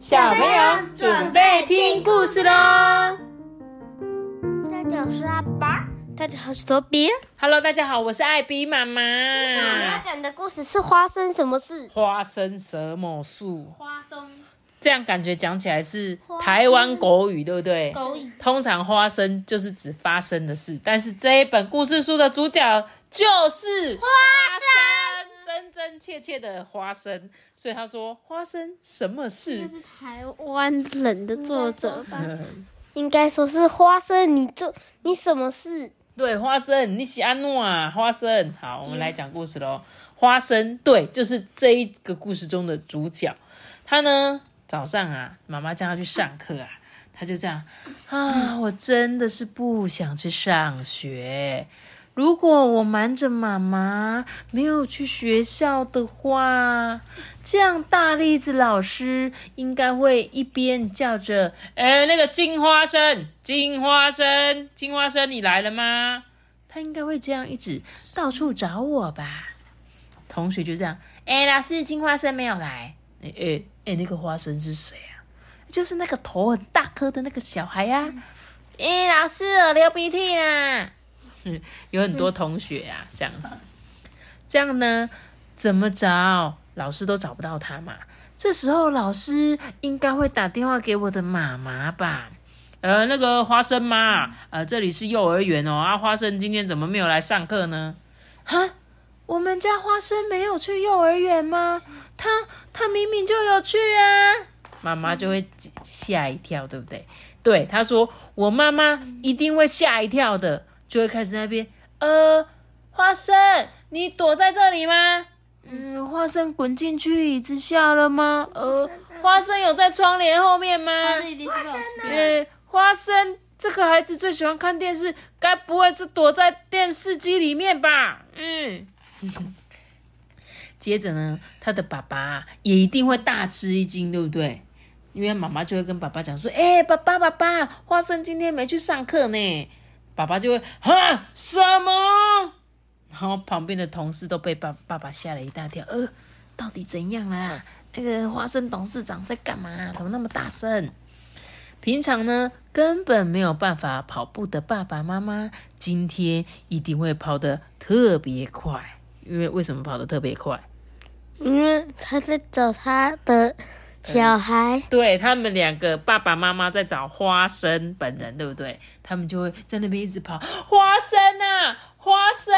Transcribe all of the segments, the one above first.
小朋友准备听故事喽！大家好，我是阿爸。大家好，我是托比。Hello，大家好，我是艾比妈妈。今天我们要讲的故事是花生什么事？花生什么树？花生这样感觉讲起来是台湾国语，对不对？通常花生就是指发生的事，但是这一本故事书的主角就是花生，真真切切的花生。所以他说花生什么事？是台湾人的作者吧？嗯应该说是花生，你做你什么事？对，花生，你喜安诺啊？花生，好，我们来讲故事喽。花生，对，就是这一个故事中的主角。他呢，早上啊，妈妈叫他去上课啊，他就这样啊，我真的是不想去上学。如果我瞒着妈妈没有去学校的话，这样大栗子老师应该会一边叫着：“哎，那个金花生，金花生，金花生，你来了吗？”他应该会这样一直到处找我吧。同学就这样：“哎，老师，金花生没有来。哎哎哎，那个花生是谁啊？就是那个头很大颗的那个小孩呀、哎，老师，我流鼻涕啦。有很多同学啊，这样子，这样呢，怎么找老师都找不到他嘛。这时候老师应该会打电话给我的妈妈吧？呃，那个花生妈，呃，这里是幼儿园哦，啊，花生今天怎么没有来上课呢？哈，我们家花生没有去幼儿园吗？他他明明就有去啊！妈妈就会吓一跳，对不对？对，他说我妈妈一定会吓一跳的。就会开始那边，呃，花生，你躲在这里吗？嗯，花生滚进去椅子下了吗？呃，花生有在窗帘后面吗？一定是被我吃掉。呃，花生这个孩子最喜欢看电视，该不会是躲在电视机里面吧？嗯。接着呢，他的爸爸也一定会大吃一惊，对不对？因为妈妈就会跟爸爸讲说：“哎、爸爸，爸爸，花生今天没去上课呢。”爸爸就会啊什么？然后旁边的同事都被爸爸爸吓了一大跳。呃，到底怎样啦？那个花生董事长在干嘛？怎么那么大声？平常呢，根本没有办法跑步的爸爸妈妈，今天一定会跑得特别快。因为为什么跑得特别快？因为他在找他的小孩。对他们两个爸爸妈妈在找花生本人，对不对？他们就会在那边一直跑，花生啊，花生，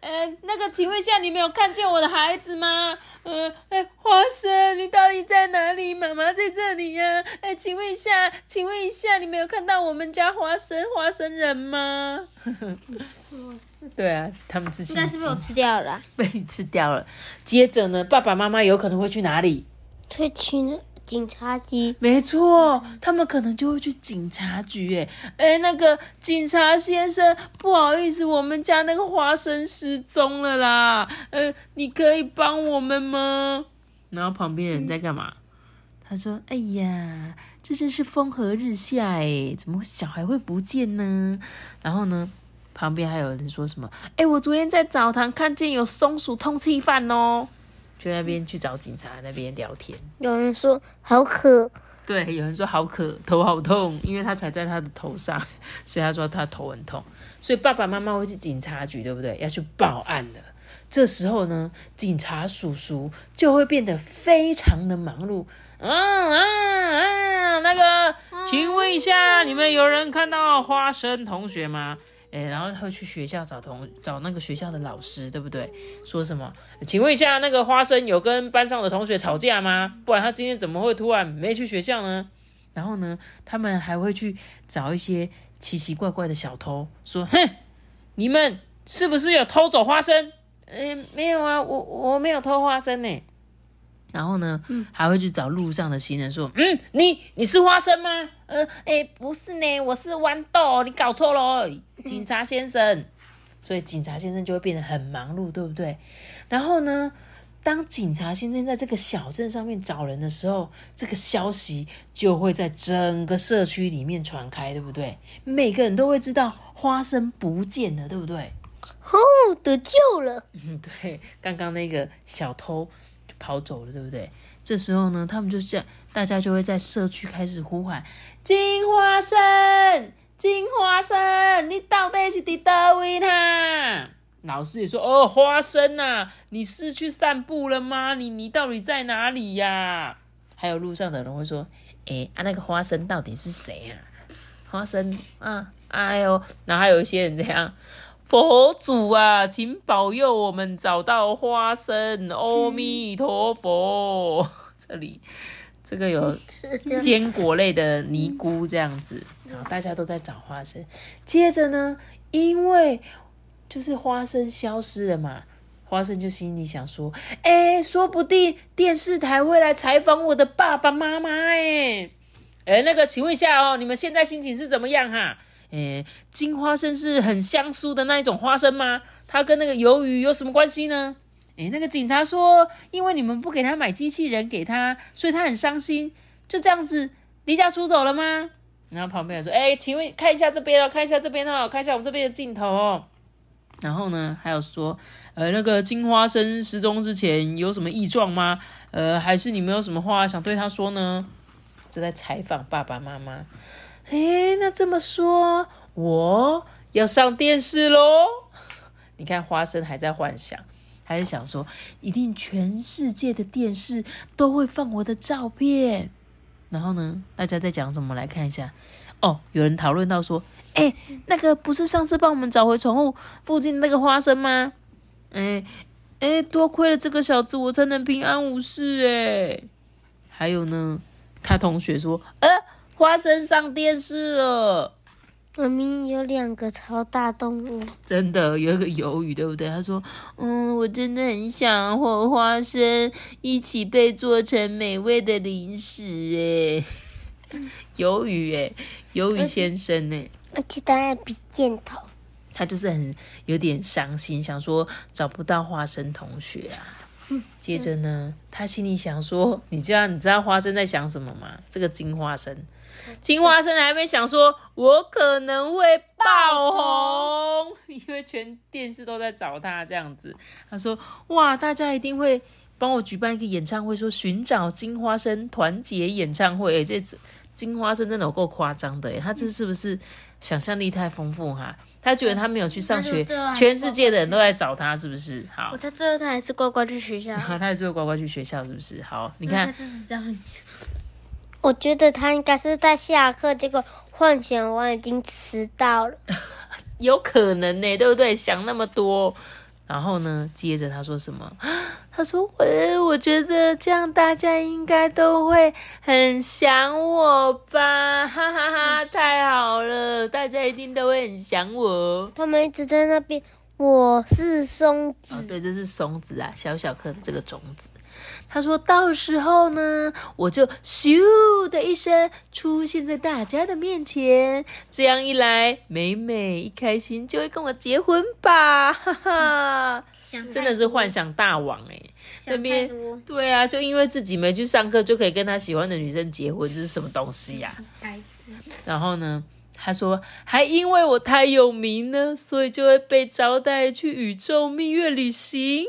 呃，那个，请问一下，你没有看见我的孩子吗？呃，哎，花生，你到底在哪里？妈妈在这里呀、哎，请问一下，请问一下，你没有看到我们家花生花生人吗？对啊，他们自己应该是被我吃掉了啦。被你吃掉了。接着呢，爸爸妈妈有可能会去哪里？退去警察局。没错，他们可能就会去警察局。哎，哎，那个警察先生，不好意思，我们家那个花生失踪了啦。呃，你可以帮我们吗？然后旁边人在干嘛？他说：“哎呀，这真是风和日下哎，怎么小孩会不见呢？”然后呢，旁边还有人说什么：“哎，我昨天在澡堂看见有松鼠通缉犯哦。”就那边去找警察那边聊天。有人说好渴，对，有人说好渴，头好痛，因为他踩在他的头上，所以他说他头很痛。所以爸爸妈妈会去警察局，对不对？要去报案的。这时候呢，警察叔叔就会变得非常的忙碌。嗯嗯嗯，那个，请问一下，你们有人看到花生同学吗？诶，然后他会去学校找同找那个学校的老师，对不对？说什么？请问一下，那个花生有跟班上的同学吵架吗？不然他今天怎么会突然没去学校呢？然后呢，他们还会去找一些奇奇怪怪的小偷，说：“哼，你们是不是有偷走花生？”嗯，没有啊，我我没有偷花生呢。然后呢，还会去找路上的行人说：“嗯，你你是花生吗？呃，哎，不是呢，我是豌豆，你搞错了，警察先生。”所以警察先生就会变得很忙碌，对不对？然后呢，当警察先生在这个小镇上面找人的时候，这个消息就会在整个社区里面传开，对不对？每个人都会知道花生不见了，对不对？哦，得救了。嗯，对，刚刚那个小偷就跑走了，对不对？这时候呢，他们就这样，大家就会在社区开始呼喊：“金花生，金花生，你到底是伫倒位呢？”老师也说：“哦，花生呐、你是去散步了吗？你你到底在哪里呀？”还有路上的人会说：“诶，啊，那个花生到底是谁啊？花生啊，哎呦，然后还有一些人这样。”佛祖啊，请保佑我们找到花生，阿弥陀佛。这里这个有坚果类的尼姑这样子，然后大家都在找花生。接着呢，因为就是花生消失了嘛，花生就心里想说：“哎，说不定电视台会来采访我的爸爸妈妈。”哎，哎，那个，请问一下哦，你们现在心情是怎么样哈？诶，金花生是很香酥的那一种花生吗？它跟那个鱿鱼有什么关系呢？诶，那个警察说，因为你们不给他买机器人给他，所以他很伤心，就这样子离家出走了吗？然后旁边说，诶，请问看一下这边哦，看一下这边哦，看一下我们这边的镜头哦。然后呢，还有说，呃，那个金花生失踪之前有什么异状吗？呃，还是你们有什么话想对他说呢？就在采访爸爸妈妈。诶，那这么说，我要上电视喽？你看，花生还在幻想，还在想说，一定全世界的电视都会放我的照片。然后呢，大家在讲什么？来看一下。哦，有人讨论到说，哎，那个不是上次帮我们找回宠物附近那个花生吗？哎哎，多亏了这个小子，我才能平安无事。哎，还有呢，他同学说，呃。花生上电视了，妈咪有两个超大动物，真的有一个鱿鱼，对不对？他说：“嗯，我真的很想和花生一起被做成美味的零食。”哎，鱿鱼，哎，鱿鱼先生，哎，而且他还比箭头，他就是很有点伤心，想说找不到花生同学啊。接着呢，他心里想说：“你知道你知道花生在想什么吗？这个金花生。”金花生还没想说，我可能会爆红，因为全电视都在找他这样子。他说：“哇，大家一定会帮我举办一个演唱会，说寻找金花生团结演唱会。”哎，这金花生真的有够夸张的，哎，他这是不是想象力太丰富哈？他觉得他没有去上学，全世界的人都在找他，是不是？好，我猜最后他还是乖乖去学校。他还是会乖乖去学校，是不是？好，你看。我觉得他应该是在下课，结果幻想完已经迟到了，有可能呢，对不对？想那么多，然后呢，接着他说什么？他说：“我我觉得这样大家应该都会很想我吧，哈哈哈，太好了，大家一定都会很想我。”他们一直在那边，我是松子，哦，对，这是松子啊，小小颗这个种子。他说到时候呢，我就咻的一声出现在大家的面前，这样一来，美美一开心就会跟我结婚吧，哈哈，真的是幻想大王哎，这边对啊，就因为自己没去上课，就可以跟他喜欢的女生结婚，这是什么东西呀？然后呢，他说还因为我太有名呢，所以就会被招待去宇宙蜜月旅行。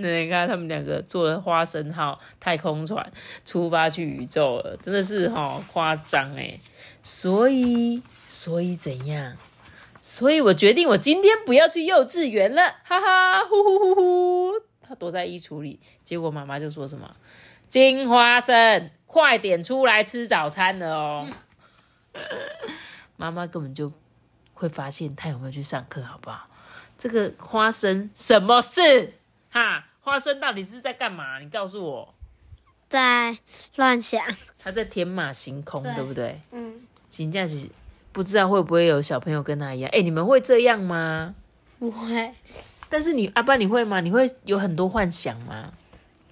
那你看，他们两个坐了花生号太空船出发去宇宙了，真的是哈夸张诶。所以，所以怎样？所以我决定，我今天不要去幼稚园了，哈哈，呼呼呼呼。他躲在衣橱里，结果妈妈就说什么：“金花生，快点出来吃早餐了哦。”妈妈根本就会发现他有没有去上课，好不好？这个花生什么事？哈，花生到底是在干嘛？你告诉我，在乱想，他在天马行空，对不对？嗯，请假是不知道会不会有小朋友跟他一样？哎，你们会这样吗？不会。但是你阿爸你会吗？你会有很多幻想吗？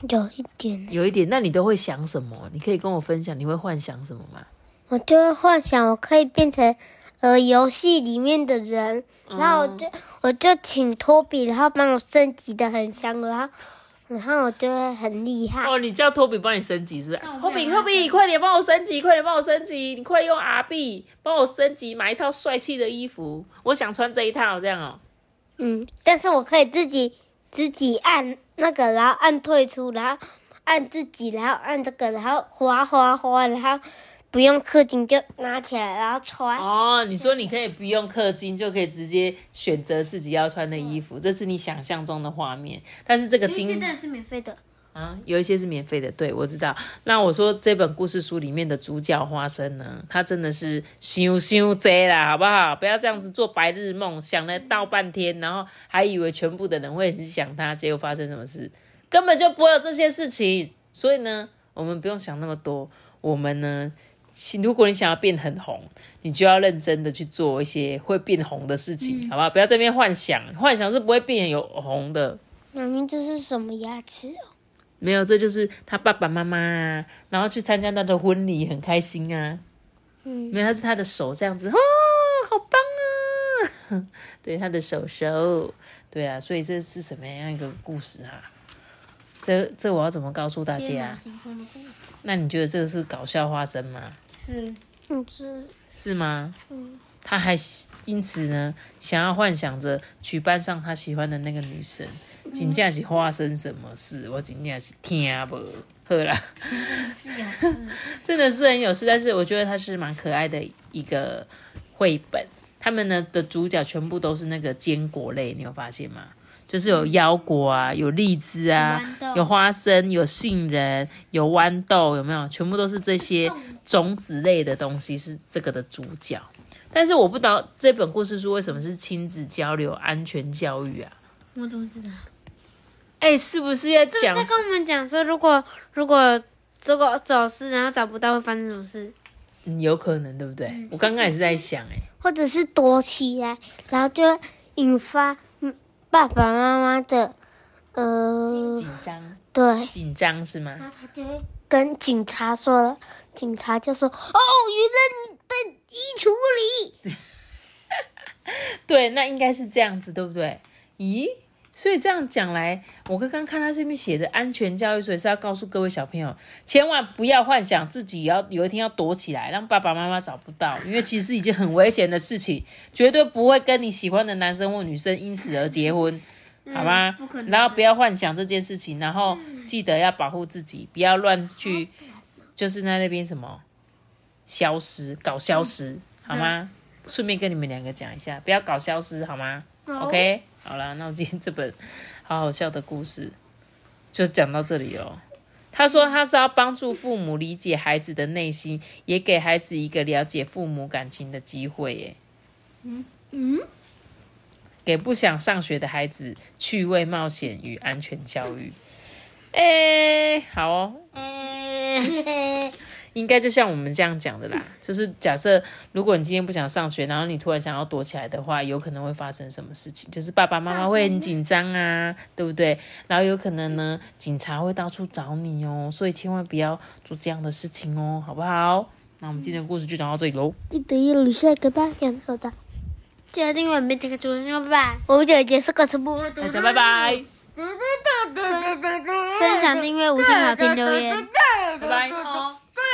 有一点，有一点。那你都会想什么？你可以跟我分享，你会幻想什么吗？我就会幻想我可以变成。呃，游戏里面的人，然后我就我就请托比，然后帮我升级的很强，然后然后我就会很厉害。哦，你叫托比帮你升级是不是？托比，托比，快点帮我升级，快点帮我升级，你快用 R B 帮我升级，买一套帅气的衣服，我想穿这一套，这样哦。嗯，但是我可以自己自己按那个，然后按退出，然后按自己，然后按这个，然后滑滑滑，然后不用氪金就拿起来，然后穿。哦，你说你可以不用氪金就可以直接选择自己要穿的衣服，这是你想象中的画面。但是这个金在是免费的。啊，有一些是免费的，对我知道。那我说这本故事书里面的主角花生呢，他真的是想想贼啦，好不好？不要这样子做白日梦，想了倒半天，然后还以为全部的人会很想他，结果发生什么事，根本就不会有这些事情。所以呢，我们不用想那么多。我们呢，如果你想要变很红，你就要认真的去做一些会变红的事情，好不好？不要在那边幻想，幻想是不会变有红的。妈咪，这是什么牙齿哦？没有，这就是他爸爸妈妈，然后去参加他的婚礼，很开心啊。嗯，没有，他是他的手这样子，哦，好棒啊！对，他的手手，对啊，所以这是什么样一个故事啊？这这我要怎么告诉大家？那你觉得这个是搞笑花生吗？是，是是吗？嗯。他还因此呢，想要幻想着娶班上他喜欢的那个女生。真正是发生什么事，我真正是听不好啦。真的是很有事，但是我觉得它是蛮可爱的一个绘本。他们呢的主角全部都是那个坚果类，你有发现吗？就是有腰果啊，有荔枝啊，有花生，有杏仁，有豌豆，有没有？全部都是这些种子类的东西，是这个的主角。但是我不知道这本故事书为什么是亲子交流、安全教育啊？我怎么知道？哎，是不是要讲？是跟我们讲说，如果如果如果走失，然后找不到，会发生什么事？嗯，有可能，对不对？我刚刚也是在想，哎，或者是躲起来，然后就引发爸爸妈妈的呃紧张，对，紧张是吗？然后他就会跟警察说了，警察就说：“哦，原来你被衣橱里。”对，那应该是这样子，对不对？咦？所以这样讲来，我刚刚看他这边写着安全教育，所以是要告诉各位小朋友，千万不要幻想自己要有一天要躲起来，让爸爸妈妈找不到，因为其实已经很危险的事情，绝对不会跟你喜欢的男生或女生因此而结婚，好吗？然后不要幻想这件事情，然后记得要保护自己，不要乱去，就是在那边什么消失，搞消失，好吗？顺便跟你们两个讲一下，不要搞消失，好吗？OK。好了，那我今天这本好好笑的故事就讲到这里哦。他说他是要帮助父母理解孩子的内心，也给孩子一个了解父母感情的机会。耶。嗯嗯，给不想上学的孩子趣味冒险与安全教育。哎，好哦。应该就像我们这样讲的啦，就是假设如果你今天不想上学，然后你突然想要躲起来的话，有可能会发生什么事情？就是爸爸妈妈会很紧张啊，对不对？然后有可能呢，警察会到处找你哦，所以千万不要做这样的事情哦，好不好？那我们今天的故事就讲到这里喽。记得要留下一个大点好的，记得订阅每这个主人拜拜。我们姐姐是个什么？大家拜拜。分享订阅五星好评留言，拜拜。